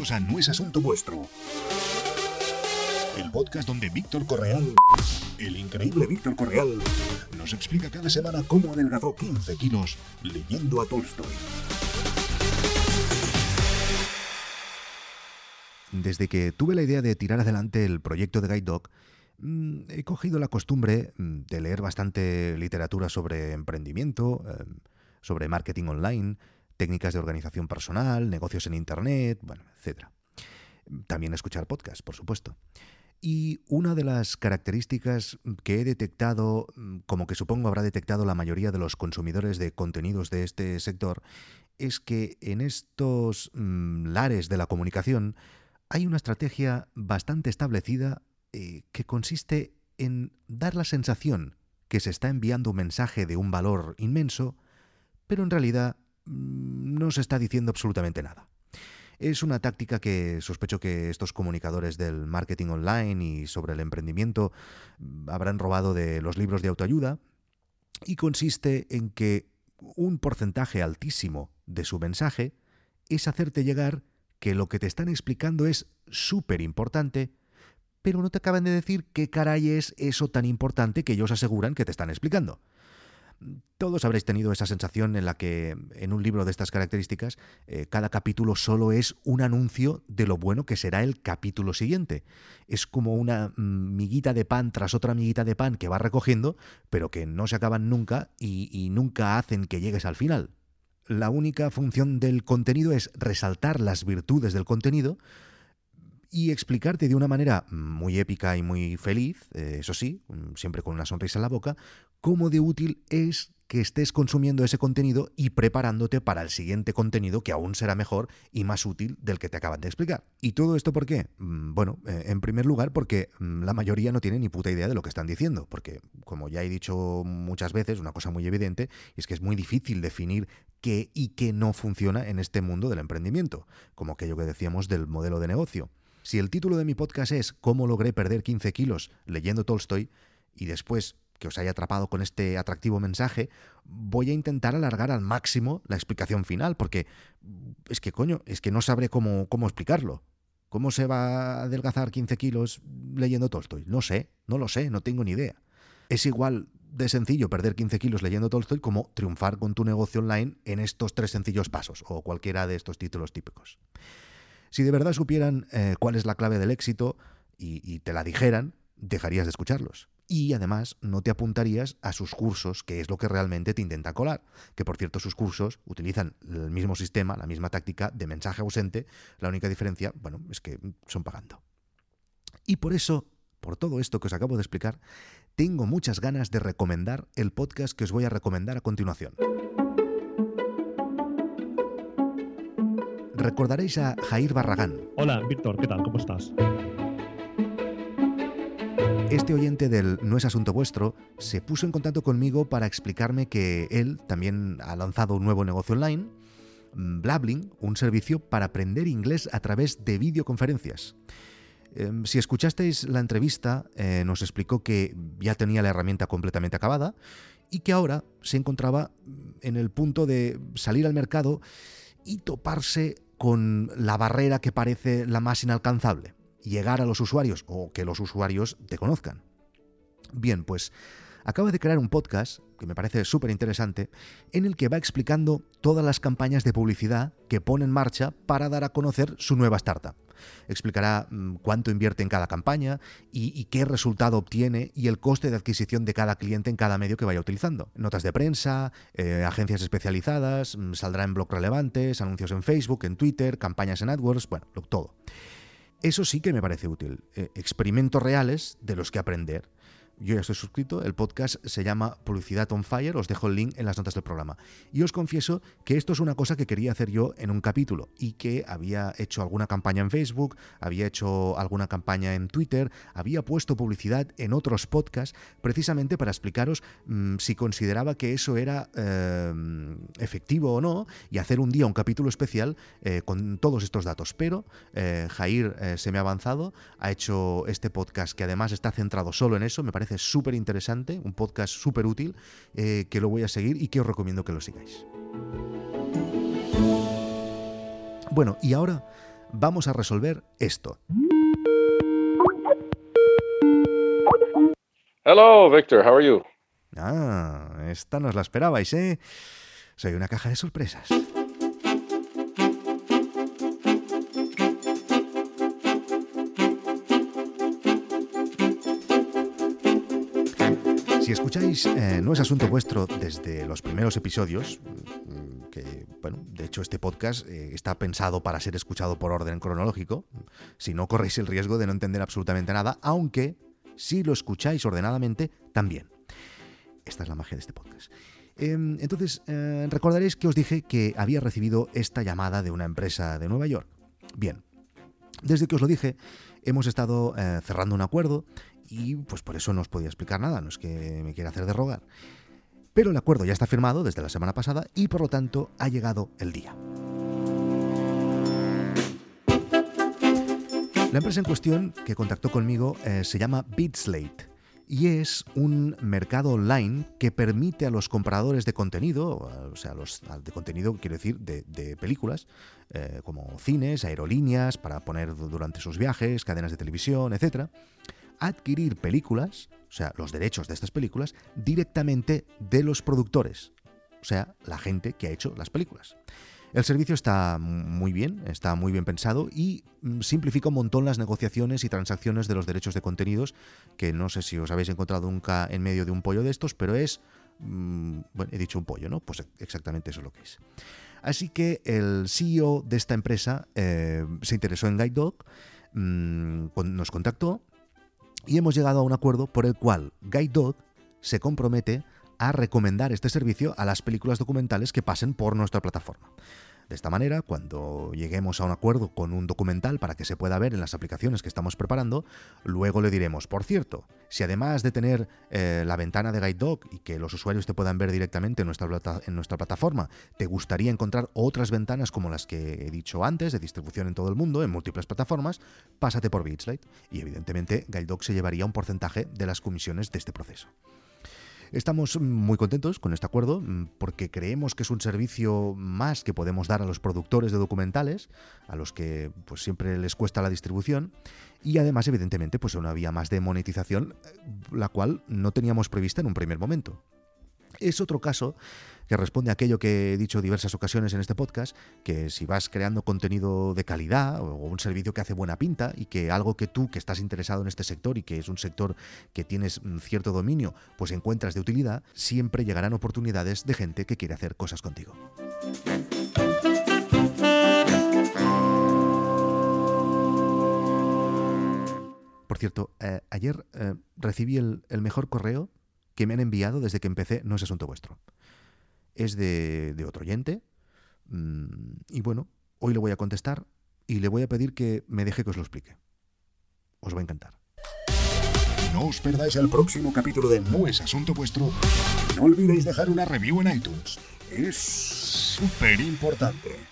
No es Asunto Vuestro. El podcast donde Víctor Correal, el increíble Víctor Correal, nos explica cada semana cómo adelgazó 15 kilos leyendo a Tolstoy. Desde que tuve la idea de tirar adelante el proyecto de Guide Dog, mm, he cogido la costumbre mm, de leer bastante literatura sobre emprendimiento, em, sobre marketing online, técnicas de organización personal, negocios en Internet, bueno, etc. También escuchar podcasts, por supuesto. Y una de las características que he detectado, como que supongo habrá detectado la mayoría de los consumidores de contenidos de este sector, es que en estos mm, lares de la comunicación hay una estrategia bastante establecida eh, que consiste en dar la sensación que se está enviando un mensaje de un valor inmenso, pero en realidad no se está diciendo absolutamente nada. Es una táctica que sospecho que estos comunicadores del marketing online y sobre el emprendimiento mm, habrán robado de los libros de autoayuda y consiste en que un porcentaje altísimo de su mensaje es hacerte llegar que lo que te están explicando es súper importante, pero no te acaban de decir qué caray es eso tan importante que ellos aseguran que te están explicando. Todos habréis tenido esa sensación en la que en un libro de estas características eh, cada capítulo solo es un anuncio de lo bueno que será el capítulo siguiente. Es como una mm, miguita de pan tras otra miguita de pan que va recogiendo, pero que no se acaban nunca y, y nunca hacen que llegues al final. La única función del contenido es resaltar las virtudes del contenido, y explicarte de una manera muy épica y muy feliz, eh, eso sí, mm, siempre con una sonrisa en la boca, cómo de útil es que estés consumiendo ese contenido y preparándote para el siguiente contenido que aún será mejor y más útil del que te acaban de explicar. ¿Y todo esto por qué? Mm, bueno, eh, en primer lugar porque mm, la mayoría no tiene ni puta idea de lo que están diciendo, porque como ya he dicho muchas veces, una cosa muy evidente es que es muy difícil definir qué y qué no funciona en este mundo del emprendimiento, como aquello que decíamos del modelo de negocio. Si el título de mi podcast es ¿Cómo logré perder 15 kilos leyendo Tolstoy? y después que os haya atrapado con este atractivo mensaje, voy a intentar alargar al máximo la explicación final, porque es que coño, es que no sabré cómo, cómo explicarlo. ¿Cómo se va a adelgazar 15 kilos leyendo Tolstoy? No sé, no lo sé, no tengo ni idea. Es igual de sencillo perder 15 kilos leyendo Tolstoy como triunfar con tu negocio online en estos tres sencillos pasos, o cualquiera de estos títulos típicos. Si de verdad supieran eh, cuál es la clave del éxito y, te la dijeran, dejarías de escucharlos. Y además no te apuntarías a sus cursos, que es lo que realmente te intentan colar. Que por cierto, sus cursos utilizan el mismo sistema, la misma táctica de mensaje ausente. La única diferencia, bueno, es que son pagando. Y por eso, por todo esto que os acabo de explicar, tengo muchas ganas de recomendar el podcast que os voy a recomendar a continuación. Recordaréis a Jair Barragán. Hola, Víctor, ¿qué tal? ¿Cómo estás? Este oyente del No es asunto vuestro se puso en contacto conmigo para explicarme que él también ha lanzado un nuevo negocio online, Blabling, un servicio para aprender inglés a través de videoconferencias. Em, si escuchasteis la entrevista, eh, nos explicó que ya tenía la herramienta completamente acabada y que ahora se encontraba en el punto de salir al mercado y toparse con la barrera que parece la más inalcanzable, llegar a los usuarios o que los usuarios te conozcan. Bien, pues acaba de crear un podcast que me parece súper interesante, en el que va explicando todas las campañas de publicidad que pone en marcha para dar a conocer su nueva startup. Explicará mm, cuánto invierte en cada campaña y, qué resultado obtiene y el coste de adquisición de cada cliente en cada medio que vaya utilizando. Notas de prensa, eh, agencias especializadas, mm, saldrá en blog relevantes, anuncios en Facebook, en Twitter, campañas en AdWords, bueno, todo. Eso sí que me parece útil. Eh, experimentos reales de los que aprender yo ya estoy suscrito, el podcast se llama Publicidad on Fire, os dejo el link en las notas del programa. Y os confieso que esto es una cosa que quería hacer yo en un capítulo y que había hecho alguna campaña en Facebook, había hecho alguna campaña en Twitter, había puesto publicidad en otros podcasts precisamente para explicaros mm, si consideraba que eso era eh, efectivo o no y hacer un día un capítulo especial eh, con todos estos datos. Pero eh, Jair se me ha avanzado, ha hecho este podcast que además está centrado solo en eso, me parece súper interesante, un podcast súper útil, eh, que lo voy a seguir y que os recomiendo que lo sigáis. Bueno, y ahora vamos a resolver esto. Hello, Victor. How are you? Ah, esta no os la esperabais, ¿eh? Soy una caja de sorpresas. Si escucháis eh, No es asunto vuestro desde los primeros episodios, mm, que, bueno, de hecho este podcast eh, está pensado para ser escuchado por orden cronológico, si no corréis el riesgo de no entender absolutamente nada, aunque si lo escucháis ordenadamente, también. Esta es la magia de este podcast. Em, entonces, eh, recordaréis que os dije que había recibido esta llamada de una empresa de Nueva York. Bien, desde que os lo dije, hemos estado cerrando un acuerdo y pues por eso no os podía explicar nada, no es que me quiera hacer de rogar. Pero el acuerdo ya está firmado desde la semana pasada y por lo tanto ha llegado el día. La empresa en cuestión que contactó conmigo eh, se llama BitSlate y es un mercado online que permite a los compradores de contenido, o sea, los de contenido quiero decir de, de películas, eh, como cines, aerolíneas, para poner durante sus viajes, cadenas de televisión, etc., adquirir películas, o sea, los derechos de estas películas, directamente de los productores, o sea, la gente que ha hecho las películas. El servicio está muy bien, está muy bien pensado y mm, simplifica un montón las negociaciones y transacciones de los derechos de contenidos, que no sé si os habéis encontrado nunca en medio de un pollo de estos, pero es... Mm, bueno, he dicho un pollo, ¿no? Pues exactamente eso es lo que es. Así que el CEO de esta empresa eh, se interesó en Guide Dog, mm, nos contactó y hemos llegado a un acuerdo por el cual Guide Dog se compromete a recomendar este servicio a las películas documentales que pasen por nuestra plataforma. De esta manera, cuando lleguemos a un acuerdo con un documental para que se pueda ver en las aplicaciones que estamos preparando, luego le diremos, por cierto, si además de tener eh, la ventana de Guide Dog y que los usuarios te puedan ver directamente en nuestra, plataforma, te gustaría encontrar otras ventanas como las que he dicho antes, de distribución en todo el mundo, en múltiples plataformas, pásate por BitSlate y evidentemente Guide Dog se llevaría un porcentaje de las comisiones de este proceso. Estamos muy contentos con este acuerdo mm, porque creemos que es un servicio más que podemos dar a los productores de documentales, a los que pues siempre les cuesta la distribución y además evidentemente pues una vía más de monetización eh, la cual no teníamos prevista en un primer momento. Es otro caso que responde a aquello que he dicho diversas ocasiones en este podcast, que si vas creando contenido de calidad o un servicio que hace buena pinta y que algo que tú que estás interesado en este sector y que es un sector que tienes cierto dominio, pues encuentras de utilidad, siempre llegarán oportunidades de gente que quiere hacer cosas contigo. Por cierto, eh, ayer eh, recibí el mejor correo que me han enviado desde que empecé No es asunto vuestro. Es de, de otro oyente. Mm, y bueno, hoy le voy a contestar y le voy a pedir que me deje que os lo explique. Os va a encantar. No os perdáis el próximo capítulo de No es asunto vuestro. No olvidéis dejar una review en iTunes. Es súper importante.